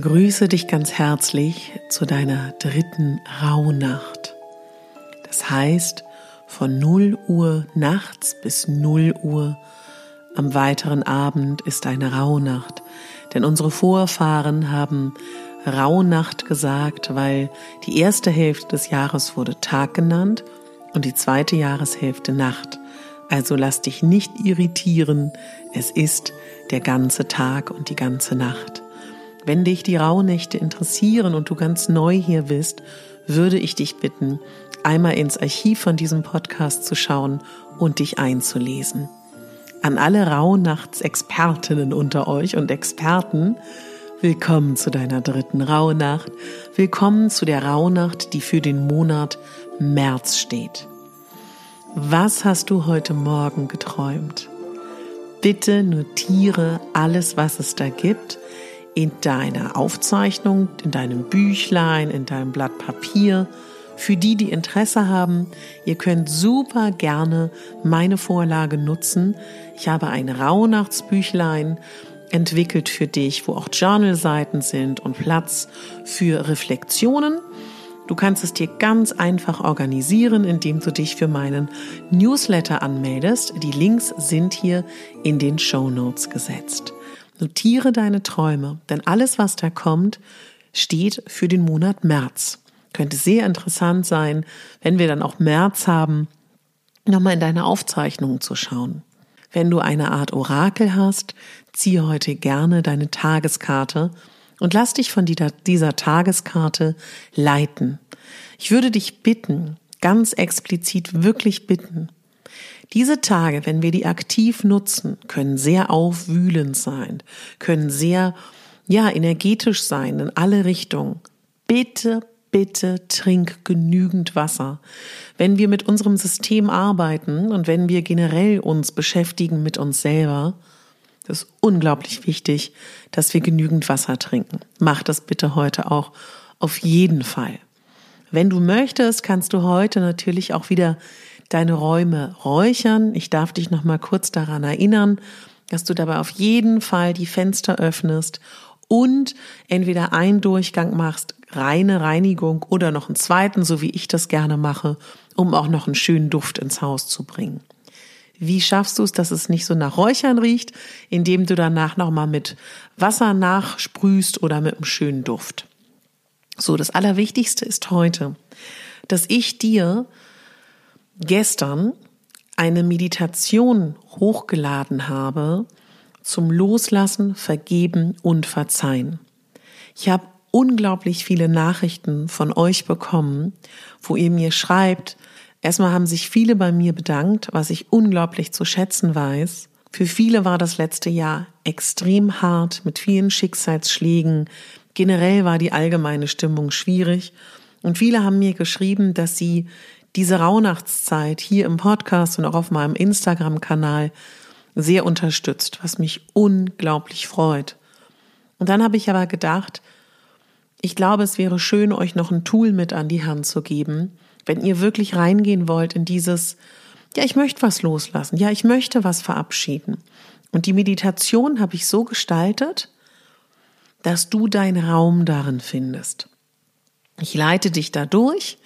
Begrüße dich ganz herzlich zu deiner dritten Rauhnacht. Das heißt, von 0 Uhr nachts bis 0 Uhr am weiteren Abend ist eine Rauhnacht. Denn unsere Vorfahren haben Rauhnacht gesagt, weil die erste Hälfte des Jahres wurde Tag genannt und die zweite Jahreshälfte Nacht. Also lass dich nicht irritieren, es ist der ganze Tag und die ganze Nacht. Wenn dich die Rauhnächte interessieren und du ganz neu hier bist, würde ich dich bitten, einmal ins Archiv von diesem Podcast zu schauen und dich einzulesen. An alle Rauhnachtsexpertinnen unter euch und Experten, willkommen zu deiner dritten Rauhnacht. Willkommen zu der Rauhnacht, die für den Monat März steht. Was hast du heute Morgen geträumt? Bitte notiere alles, was es da gibt in deiner Aufzeichnung, in deinem Büchlein, in deinem Blatt Papier. Für die, die Interesse haben, ihr könnt super gerne meine Vorlage nutzen. Ich habe ein Rauhnachtsbüchlein entwickelt für dich, wo auch Journalseiten sind und Platz für Reflexionen. Du kannst es dir ganz einfach organisieren, indem du dich für meinen Newsletter anmeldest. Die Links sind hier in den Show Notes gesetzt. Notiere deine Träume, denn alles, was da kommt, steht für den Monat März. Könnte sehr interessant sein, wenn wir dann auch März haben, nochmal in deine Aufzeichnungen zu schauen. Wenn du eine Art Orakel hast, ziehe heute gerne deine Tageskarte und lass dich von dieser Tageskarte leiten. Ich würde dich bitten, ganz explizit wirklich bitten, diese Tage, wenn wir die aktiv nutzen, können sehr aufwühlend sein, können sehr, ja, energetisch sein in alle Richtungen. Bitte, bitte trink genügend Wasser. Wenn wir mit unserem System arbeiten und wenn wir generell uns beschäftigen mit uns selber, ist unglaublich wichtig, dass wir genügend Wasser trinken. Mach das bitte heute auch auf jeden Fall. Wenn du möchtest, kannst du heute natürlich auch wieder deine Räume räuchern. Ich darf dich noch mal kurz daran erinnern, dass du dabei auf jeden Fall die Fenster öffnest und entweder einen Durchgang machst, reine Reinigung oder noch einen zweiten, so wie ich das gerne mache, um auch noch einen schönen Duft ins Haus zu bringen. Wie schaffst du es, dass es nicht so nach Räuchern riecht, indem du danach nochmal mit Wasser nachsprühst oder mit einem schönen Duft? So, das Allerwichtigste ist heute, dass ich dir gestern eine Meditation hochgeladen habe zum Loslassen, Vergeben und Verzeihen. Ich habe unglaublich viele Nachrichten von euch bekommen, wo ihr mir schreibt, erstmal haben sich viele bei mir bedankt, was ich unglaublich zu schätzen weiß. Für viele war das letzte Jahr extrem hart mit vielen Schicksalsschlägen. Generell war die allgemeine Stimmung schwierig. Und viele haben mir geschrieben, dass sie diese Rauhnachtszeit hier im Podcast und auch auf meinem Instagram-Kanal sehr unterstützt, was mich unglaublich freut. Und dann habe ich aber gedacht, ich glaube, es wäre schön, euch noch ein Tool mit an die Hand zu geben, wenn ihr wirklich reingehen wollt in dieses, ja, ich möchte was loslassen, ja, ich möchte was verabschieden. Und die Meditation habe ich so gestaltet, dass du deinen Raum darin findest. Ich leite dich da durch,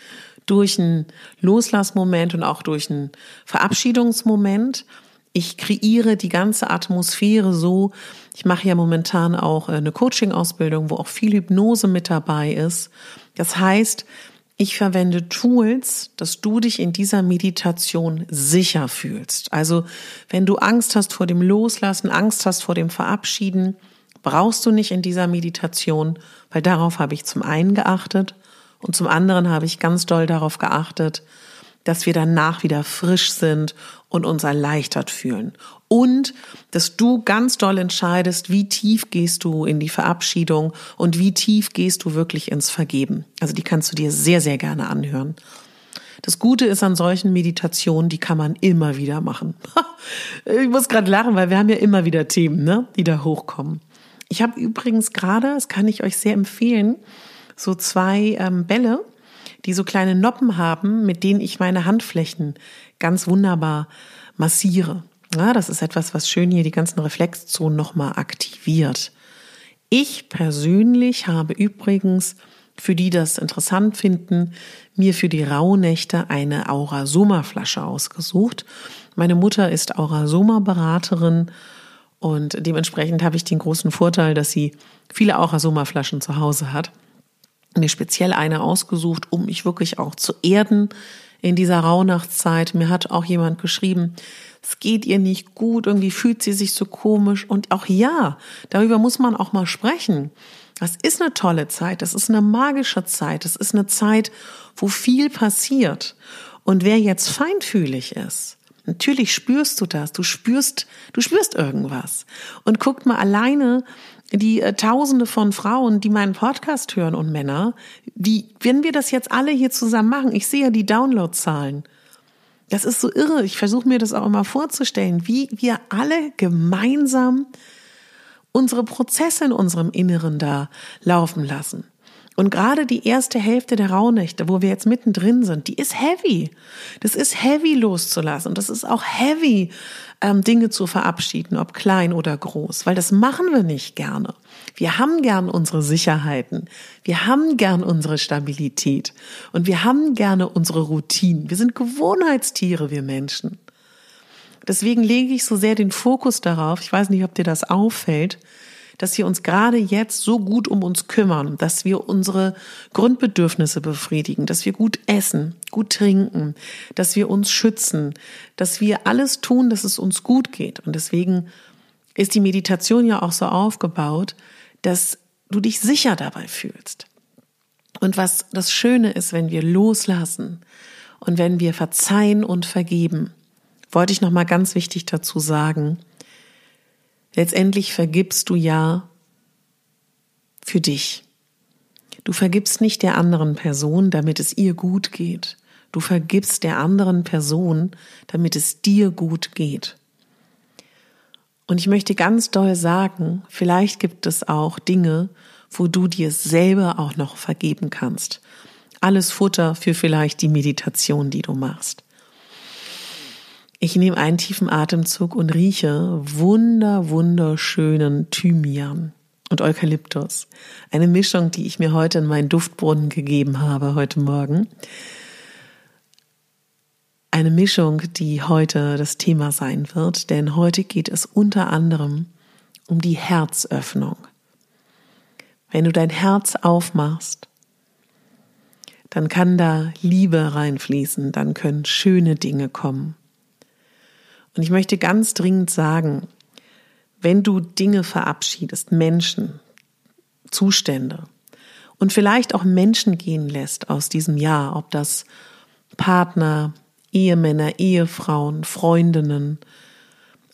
durch einen Loslassmoment und auch durch einen Verabschiedungsmoment. Ich kreiere die ganze Atmosphäre so. Ich mache ja momentan auch eine Coaching-Ausbildung, wo auch viel Hypnose mit dabei ist. Das heißt, ich verwende Tools, dass du dich in dieser Meditation sicher fühlst. Also wenn du Angst hast vor dem Loslassen, Angst hast vor dem Verabschieden, brauchst du nicht in dieser Meditation, weil darauf habe ich zum einen geachtet und zum anderen habe ich ganz doll darauf geachtet, dass wir danach wieder frisch sind und uns erleichtert fühlen. Und dass du ganz doll entscheidest, wie tief gehst du in die Verabschiedung und wie tief gehst du wirklich ins Vergeben. Also die kannst du dir sehr, sehr gerne anhören. Das Gute ist an solchen Meditationen, die kann man immer wieder machen. ich muss gerade lachen, weil wir haben ja immer wieder Themen, ne, die da hochkommen. Ich habe übrigens gerade, das kann ich euch sehr empfehlen, so zwei ähm, Bälle, die so kleine Noppen haben, mit denen ich meine Handflächen ganz wunderbar massiere. Ja, das ist etwas, was schön hier die ganzen Reflexzonen nochmal aktiviert. Ich persönlich habe übrigens, für die das interessant finden, mir für die Rauhnächte eine Aurasoma-Flasche ausgesucht. Meine Mutter ist Aurasoma-Beraterin und dementsprechend habe ich den großen Vorteil, dass sie viele Aurasoma-Flaschen zu Hause hat mir speziell eine ausgesucht, um mich wirklich auch zu erden in dieser Rauhnachtszeit. Mir hat auch jemand geschrieben, es geht ihr nicht gut, irgendwie fühlt sie sich so komisch. Und auch ja, darüber muss man auch mal sprechen. Das ist eine tolle Zeit, das ist eine magische Zeit, das ist eine Zeit, wo viel passiert. Und wer jetzt feinfühlig ist, natürlich spürst du das, du spürst, du spürst irgendwas. Und guckt mal alleine, die äh, Tausende von Frauen, die meinen Podcast hören und Männer, die, wenn wir das jetzt alle hier zusammen machen, ich sehe ja die Downloadzahlen. Das ist so irre. Ich versuche mir das auch immer vorzustellen, wie wir alle gemeinsam unsere Prozesse in unserem Inneren da laufen lassen. Und gerade die erste Hälfte der Rauhnächte, wo wir jetzt mittendrin sind, die ist heavy. Das ist heavy loszulassen. Das ist auch heavy, ähm, Dinge zu verabschieden, ob klein oder groß, weil das machen wir nicht gerne. Wir haben gern unsere Sicherheiten. Wir haben gern unsere Stabilität. Und wir haben gerne unsere Routinen. Wir sind Gewohnheitstiere, wir Menschen. Deswegen lege ich so sehr den Fokus darauf. Ich weiß nicht, ob dir das auffällt, dass wir uns gerade jetzt so gut um uns kümmern, dass wir unsere Grundbedürfnisse befriedigen, dass wir gut essen, gut trinken, dass wir uns schützen, dass wir alles tun, dass es uns gut geht. Und deswegen ist die Meditation ja auch so aufgebaut, dass du dich sicher dabei fühlst. Und was das Schöne ist, wenn wir loslassen und wenn wir verzeihen und vergeben, wollte ich noch mal ganz wichtig dazu sagen, Letztendlich vergibst du ja für dich. Du vergibst nicht der anderen Person, damit es ihr gut geht. Du vergibst der anderen Person, damit es dir gut geht. Und ich möchte ganz doll sagen, vielleicht gibt es auch Dinge, wo du dir selber auch noch vergeben kannst. Alles Futter für vielleicht die Meditation, die du machst. Ich nehme einen tiefen Atemzug und rieche wunder, wunderschönen Thymian und Eukalyptus. Eine Mischung, die ich mir heute in meinen Duftbrunnen gegeben habe, heute Morgen. Eine Mischung, die heute das Thema sein wird, denn heute geht es unter anderem um die Herzöffnung. Wenn du dein Herz aufmachst, dann kann da Liebe reinfließen, dann können schöne Dinge kommen. Und ich möchte ganz dringend sagen, wenn du Dinge verabschiedest, Menschen, Zustände und vielleicht auch Menschen gehen lässt aus diesem Jahr, ob das Partner, Ehemänner, Ehefrauen, Freundinnen,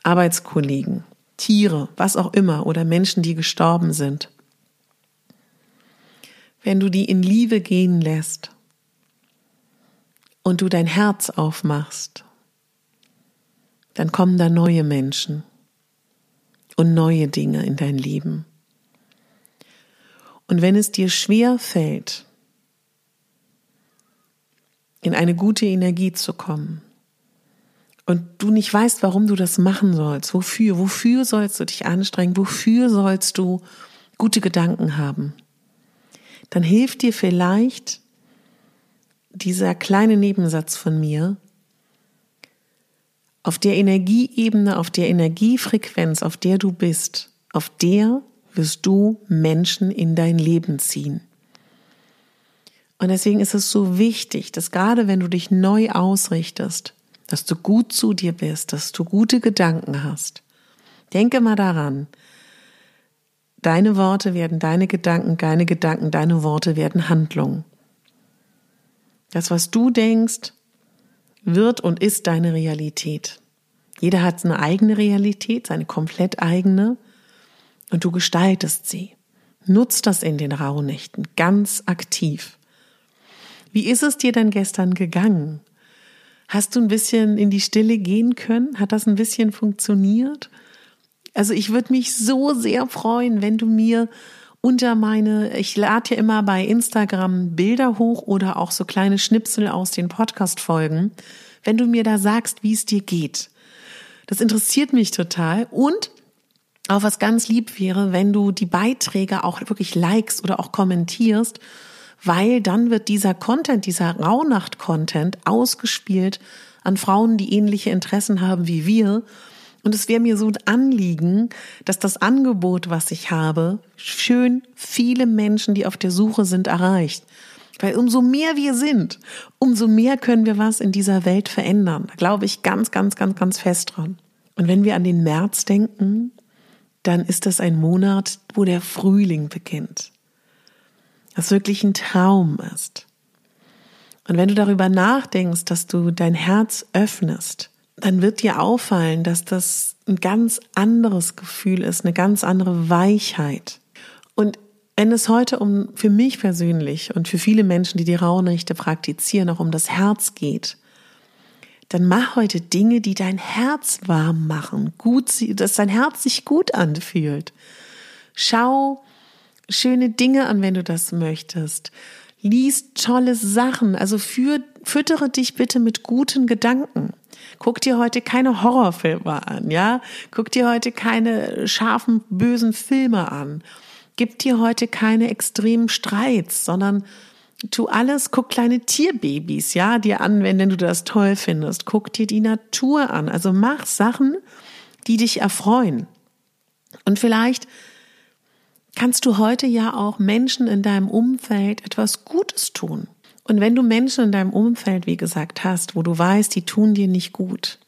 Arbeitskollegen, Tiere, was auch immer oder Menschen, die gestorben sind. Wenn du die in Liebe gehen lässt und du dein Herz aufmachst dann kommen da neue Menschen und neue Dinge in dein Leben. Und wenn es dir schwer fällt, in eine gute Energie zu kommen, und du nicht weißt, warum du das machen sollst, wofür, wofür sollst du dich anstrengen, wofür sollst du gute Gedanken haben, dann hilft dir vielleicht dieser kleine Nebensatz von mir, auf der Energieebene, auf der Energiefrequenz, auf der du bist, auf der wirst du Menschen in dein Leben ziehen. Und deswegen ist es so wichtig, dass gerade wenn du dich neu ausrichtest, dass du gut zu dir bist, dass du gute Gedanken hast. Denke mal daran, deine Worte werden deine Gedanken, deine Gedanken, deine Worte werden Handlungen. Das, was du denkst, wird und ist deine Realität. Jeder hat eine eigene Realität, seine komplett eigene, und du gestaltest sie. Nutzt das in den Rauhnächten ganz aktiv. Wie ist es dir denn gestern gegangen? Hast du ein bisschen in die Stille gehen können? Hat das ein bisschen funktioniert? Also ich würde mich so sehr freuen, wenn du mir unter meine, ich lade ja immer bei Instagram Bilder hoch oder auch so kleine Schnipsel aus den Podcast-Folgen, wenn du mir da sagst, wie es dir geht. Das interessiert mich total und auch was ganz lieb wäre, wenn du die Beiträge auch wirklich likest oder auch kommentierst weil dann wird dieser Content, dieser Rauhnacht-Content ausgespielt an Frauen, die ähnliche Interessen haben wie wir. Und es wäre mir so ein Anliegen, dass das Angebot, was ich habe, schön viele Menschen, die auf der Suche sind, erreicht. Weil umso mehr wir sind, umso mehr können wir was in dieser Welt verändern. Da glaube ich ganz, ganz, ganz, ganz fest dran. Und wenn wir an den März denken, dann ist das ein Monat, wo der Frühling beginnt was wirklich ein Traum ist. Und wenn du darüber nachdenkst, dass du dein Herz öffnest, dann wird dir auffallen, dass das ein ganz anderes Gefühl ist, eine ganz andere Weichheit. Und wenn es heute um, für mich persönlich und für viele Menschen, die die Rauhnächte praktizieren, auch um das Herz geht, dann mach heute Dinge, die dein Herz warm machen, gut, dass dein Herz sich gut anfühlt. Schau schöne Dinge an, wenn du das möchtest. Lies tolle Sachen. Also für, füttere dich bitte mit guten Gedanken. Guck dir heute keine Horrorfilme an, ja? Guck dir heute keine scharfen, bösen Filme an. Gib dir heute keine extremen Streits, sondern tu alles, guck kleine Tierbabys, ja, dir an, wenn du das toll findest. Guck dir die Natur an. Also mach Sachen, die dich erfreuen. Und vielleicht kannst du heute ja auch Menschen in deinem Umfeld etwas Gutes tun. Und wenn du Menschen in deinem Umfeld, wie gesagt, hast, wo du weißt, die tun dir nicht gut,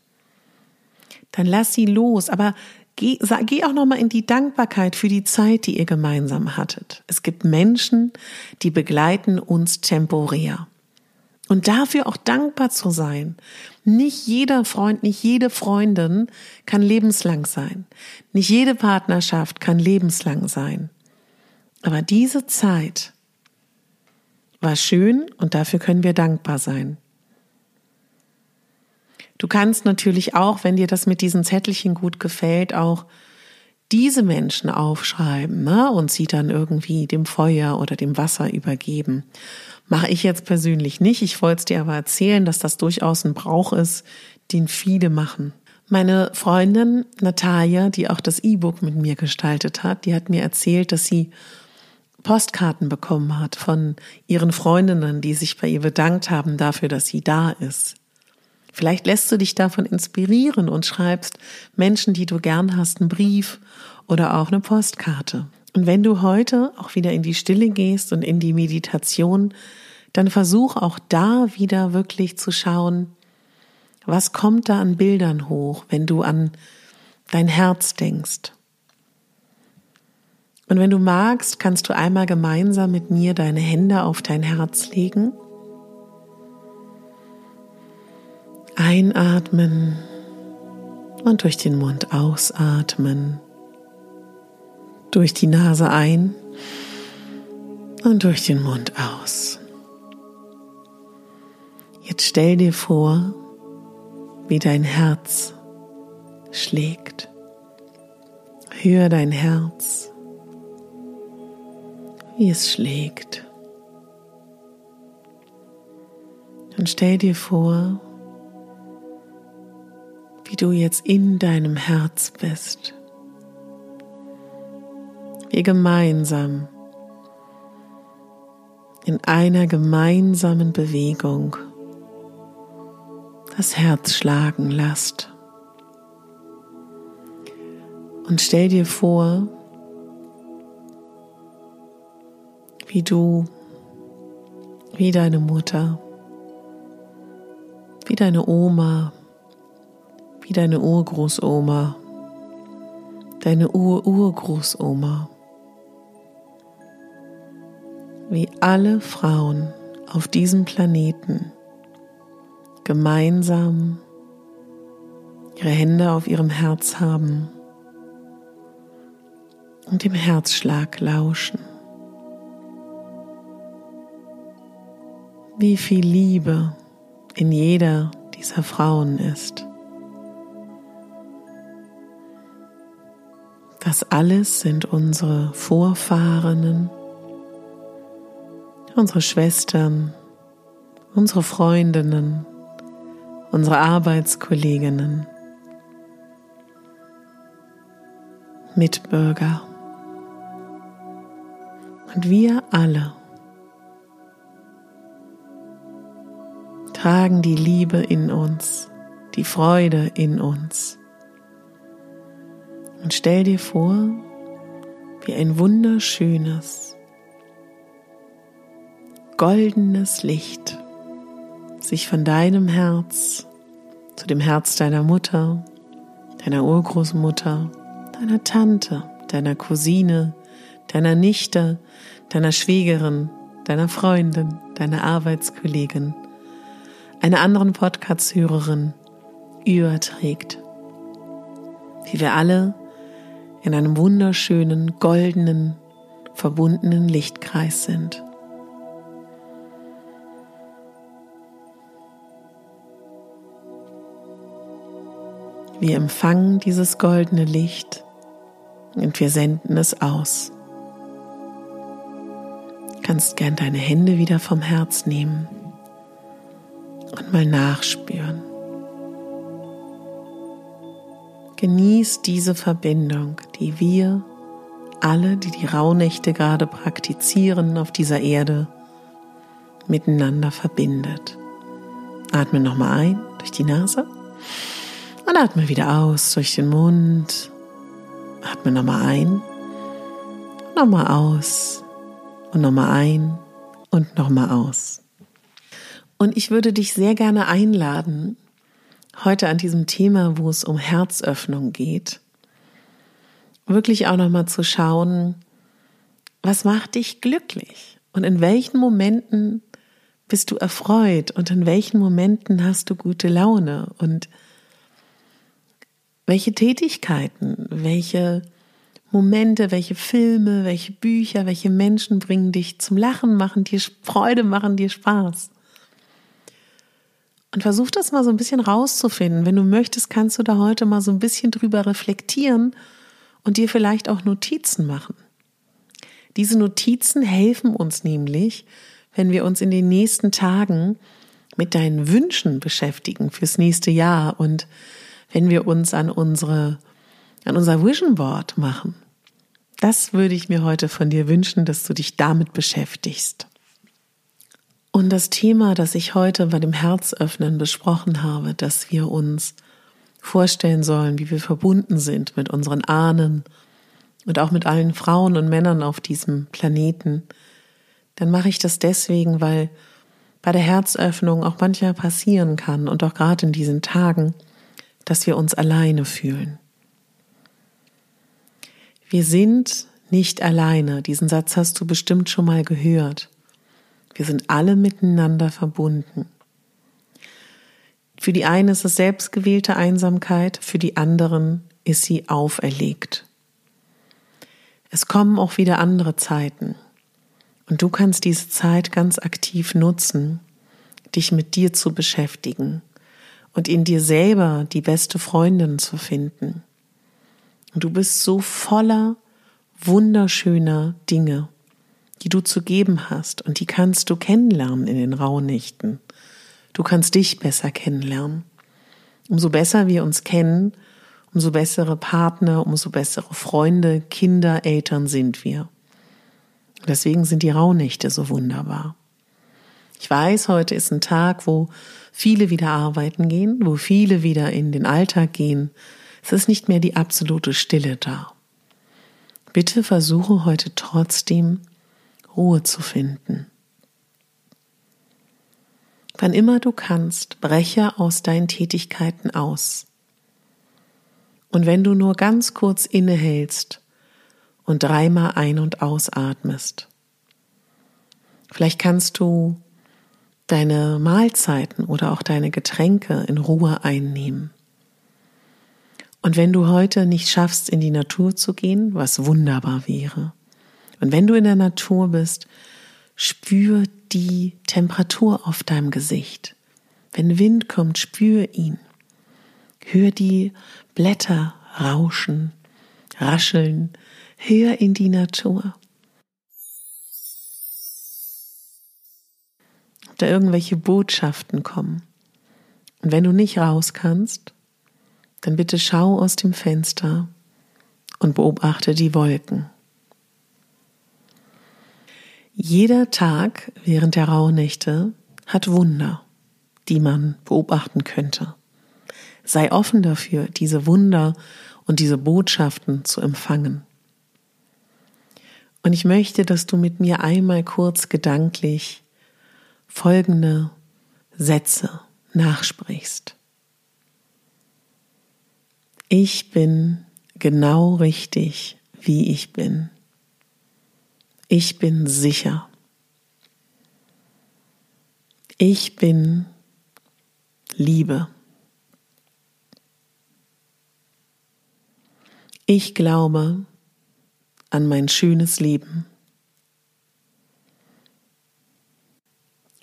dann lass sie los. Aber geh, geh auch nochmal in die Dankbarkeit für die Zeit, die ihr gemeinsam hattet. Es gibt Menschen, die begleiten uns temporär. Und dafür auch dankbar zu sein. Nicht jeder Freund, nicht jede Freundin kann lebenslang sein. Nicht jede Partnerschaft kann lebenslang sein. Aber diese Zeit war schön und dafür können wir dankbar sein. Du kannst natürlich auch, wenn dir das mit diesen Zettelchen gut gefällt, auch diese Menschen aufschreiben ne? und sie dann irgendwie dem Feuer oder dem Wasser übergeben. Mache ich jetzt persönlich nicht. Ich wollte es dir aber erzählen, dass das durchaus ein Brauch ist, den viele machen. Meine Freundin Natalia, die auch das E-Book mit mir gestaltet hat, die hat mir erzählt, dass sie Postkarten bekommen hat von ihren Freundinnen, die sich bei ihr bedankt haben dafür, dass sie da ist. Vielleicht lässt du dich davon inspirieren und schreibst Menschen, die du gern hast, einen Brief oder auch eine Postkarte. Und wenn du heute auch wieder in die Stille gehst und in die Meditation, dann versuch auch da wieder wirklich zu schauen, was kommt da an Bildern hoch, wenn du an dein Herz denkst. Und wenn du magst, kannst du einmal gemeinsam mit mir deine Hände auf dein Herz legen. Einatmen und durch den Mund ausatmen. Durch die Nase ein und durch den Mund aus. Jetzt stell dir vor, wie dein Herz schlägt. Hör dein Herz wie es schlägt. Und stell dir vor, du jetzt in deinem Herz bist. Wir gemeinsam in einer gemeinsamen Bewegung das Herz schlagen lasst. Und stell dir vor, wie du, wie deine Mutter, wie deine Oma, wie deine Urgroßoma, deine Ur-Urgroßoma, wie alle Frauen auf diesem Planeten gemeinsam ihre Hände auf ihrem Herz haben und dem Herzschlag lauschen. Wie viel Liebe in jeder dieser Frauen ist. Das alles sind unsere Vorfahrenen, unsere Schwestern, unsere Freundinnen, unsere Arbeitskolleginnen, Mitbürger. Und wir alle tragen die Liebe in uns, die Freude in uns. Und stell dir vor, wie ein wunderschönes, goldenes Licht sich von deinem Herz zu dem Herz deiner Mutter, deiner Urgroßmutter, deiner Tante, deiner Cousine, deiner Nichte, deiner Schwägerin, deiner Freundin, deiner Arbeitskollegin, einer anderen Podcast-Hörerin überträgt. Wie wir alle in einem wunderschönen, goldenen, verbundenen Lichtkreis sind. Wir empfangen dieses goldene Licht und wir senden es aus. Du kannst gern deine Hände wieder vom Herz nehmen mal nachspüren. Genieß diese Verbindung, die wir alle, die die Rauhnächte gerade praktizieren auf dieser Erde, miteinander verbindet. Atme nochmal ein durch die Nase und atme wieder aus durch den Mund. Atme nochmal ein, nochmal aus und nochmal ein und nochmal aus. Und ich würde dich sehr gerne einladen, heute an diesem Thema, wo es um Herzöffnung geht, wirklich auch nochmal zu schauen, was macht dich glücklich? Und in welchen Momenten bist du erfreut? Und in welchen Momenten hast du gute Laune? Und welche Tätigkeiten, welche Momente, welche Filme, welche Bücher, welche Menschen bringen dich zum Lachen, machen dir Freude, machen dir Spaß. Und versuch das mal so ein bisschen rauszufinden. Wenn du möchtest, kannst du da heute mal so ein bisschen drüber reflektieren und dir vielleicht auch Notizen machen. Diese Notizen helfen uns nämlich, wenn wir uns in den nächsten Tagen mit deinen Wünschen beschäftigen fürs nächste Jahr und wenn wir uns an unsere, an unser Vision Board machen. Das würde ich mir heute von dir wünschen, dass du dich damit beschäftigst. Und das Thema, das ich heute bei dem Herzöffnen besprochen habe, dass wir uns vorstellen sollen, wie wir verbunden sind mit unseren Ahnen und auch mit allen Frauen und Männern auf diesem Planeten, dann mache ich das deswegen, weil bei der Herzöffnung auch manchmal passieren kann und auch gerade in diesen Tagen, dass wir uns alleine fühlen. Wir sind nicht alleine. Diesen Satz hast du bestimmt schon mal gehört. Wir sind alle miteinander verbunden. Für die einen ist es selbstgewählte Einsamkeit, für die anderen ist sie auferlegt. Es kommen auch wieder andere Zeiten. Und du kannst diese Zeit ganz aktiv nutzen, dich mit dir zu beschäftigen und in dir selber die beste Freundin zu finden. Und du bist so voller wunderschöner Dinge die du zu geben hast und die kannst du kennenlernen in den Rauhnächten. Du kannst dich besser kennenlernen. Umso besser wir uns kennen, umso bessere Partner, umso bessere Freunde, Kinder, Eltern sind wir. Deswegen sind die Rauhnächte so wunderbar. Ich weiß, heute ist ein Tag, wo viele wieder arbeiten gehen, wo viele wieder in den Alltag gehen. Es ist nicht mehr die absolute Stille da. Bitte versuche heute trotzdem Ruhe zu finden. Wann immer du kannst, breche aus deinen Tätigkeiten aus. Und wenn du nur ganz kurz innehältst und dreimal ein- und ausatmest, vielleicht kannst du deine Mahlzeiten oder auch deine Getränke in Ruhe einnehmen. Und wenn du heute nicht schaffst, in die Natur zu gehen, was wunderbar wäre, und wenn du in der Natur bist, spür die Temperatur auf deinem Gesicht. Wenn Wind kommt, spür ihn. Hör die Blätter rauschen, rascheln. Hör in die Natur. Ob da irgendwelche Botschaften kommen. Und wenn du nicht raus kannst, dann bitte schau aus dem Fenster und beobachte die Wolken. Jeder Tag während der Rauhnächte hat Wunder, die man beobachten könnte. Sei offen dafür, diese Wunder und diese Botschaften zu empfangen. Und ich möchte, dass du mit mir einmal kurz gedanklich folgende Sätze nachsprichst. Ich bin genau richtig, wie ich bin. Ich bin sicher. Ich bin Liebe. Ich glaube an mein schönes Leben.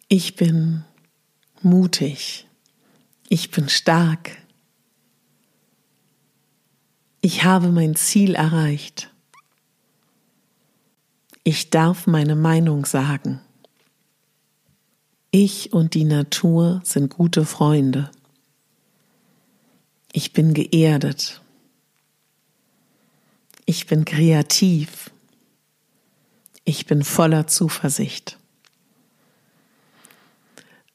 Ich bin mutig. Ich bin stark. Ich habe mein Ziel erreicht. Ich darf meine Meinung sagen. Ich und die Natur sind gute Freunde. Ich bin geerdet. Ich bin kreativ. Ich bin voller Zuversicht.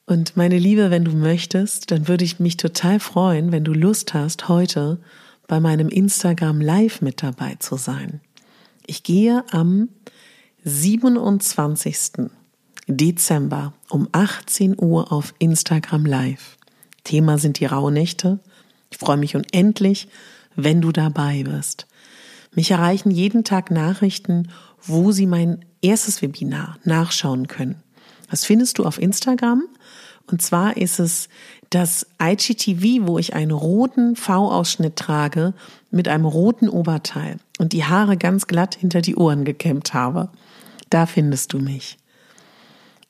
Und meine Liebe, wenn du möchtest, dann würde ich mich total freuen, wenn du Lust hast, heute bei meinem Instagram Live mit dabei zu sein. Ich gehe am 27. Dezember um 18 Uhr auf Instagram Live. Thema sind die Rauhnächte. Ich freue mich unendlich, wenn du dabei bist. Mich erreichen jeden Tag Nachrichten, wo Sie mein erstes Webinar nachschauen können. Das findest du auf Instagram. Und zwar ist es das IGTV, wo ich einen roten V-Ausschnitt trage mit einem roten Oberteil und die Haare ganz glatt hinter die Ohren gekämmt habe. Da findest du mich.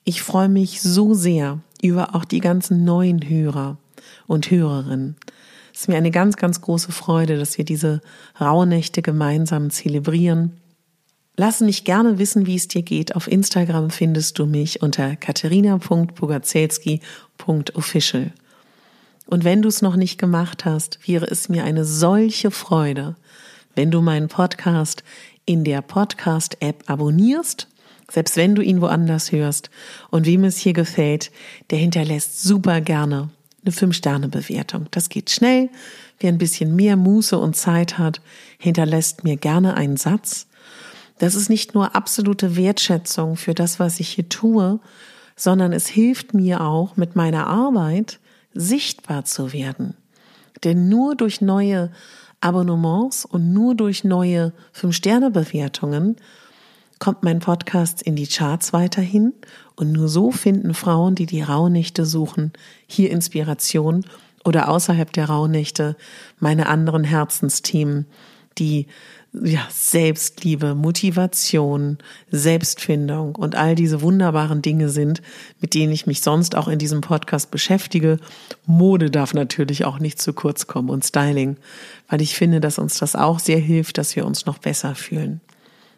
Ich freue mich so sehr über auch die ganzen neuen Hörer und Hörerinnen. Es ist mir eine ganz, ganz große Freude, dass wir diese Rauhnächte gemeinsam zelebrieren. Lass mich gerne wissen, wie es dir geht. Auf Instagram findest du mich unter katharina.bogazelski.official. Und wenn du es noch nicht gemacht hast, wäre es mir eine solche Freude, wenn du meinen Podcast in der Podcast-App abonnierst, selbst wenn du ihn woanders hörst. Und wem es hier gefällt, der hinterlässt super gerne eine 5-Sterne-Bewertung. Das geht schnell. Wer ein bisschen mehr Muße und Zeit hat, hinterlässt mir gerne einen Satz. Das ist nicht nur absolute Wertschätzung für das, was ich hier tue, sondern es hilft mir auch mit meiner Arbeit sichtbar zu werden. Denn nur durch neue Abonnements und nur durch neue Fünf-Sterne-Bewertungen kommt mein Podcast in die Charts weiterhin und nur so finden Frauen, die die Rauhnächte suchen, hier Inspiration oder außerhalb der Rauhnächte meine anderen Herzensthemen, die ja, Selbstliebe, Motivation, Selbstfindung und all diese wunderbaren Dinge sind, mit denen ich mich sonst auch in diesem Podcast beschäftige. Mode darf natürlich auch nicht zu kurz kommen und Styling, weil ich finde, dass uns das auch sehr hilft, dass wir uns noch besser fühlen.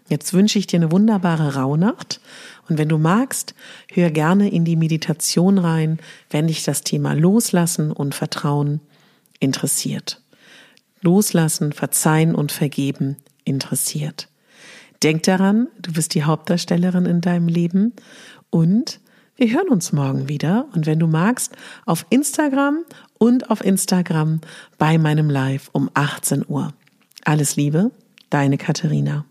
Jetzt wünsche ich dir eine wunderbare Rauhnacht und wenn du magst, hör gerne in die Meditation rein, wenn dich das Thema Loslassen und Vertrauen interessiert. Loslassen, verzeihen und vergeben interessiert. Denk daran, du bist die Hauptdarstellerin in deinem Leben und wir hören uns morgen wieder und wenn du magst, auf Instagram und auf Instagram bei meinem Live um 18 Uhr. Alles Liebe, deine Katharina.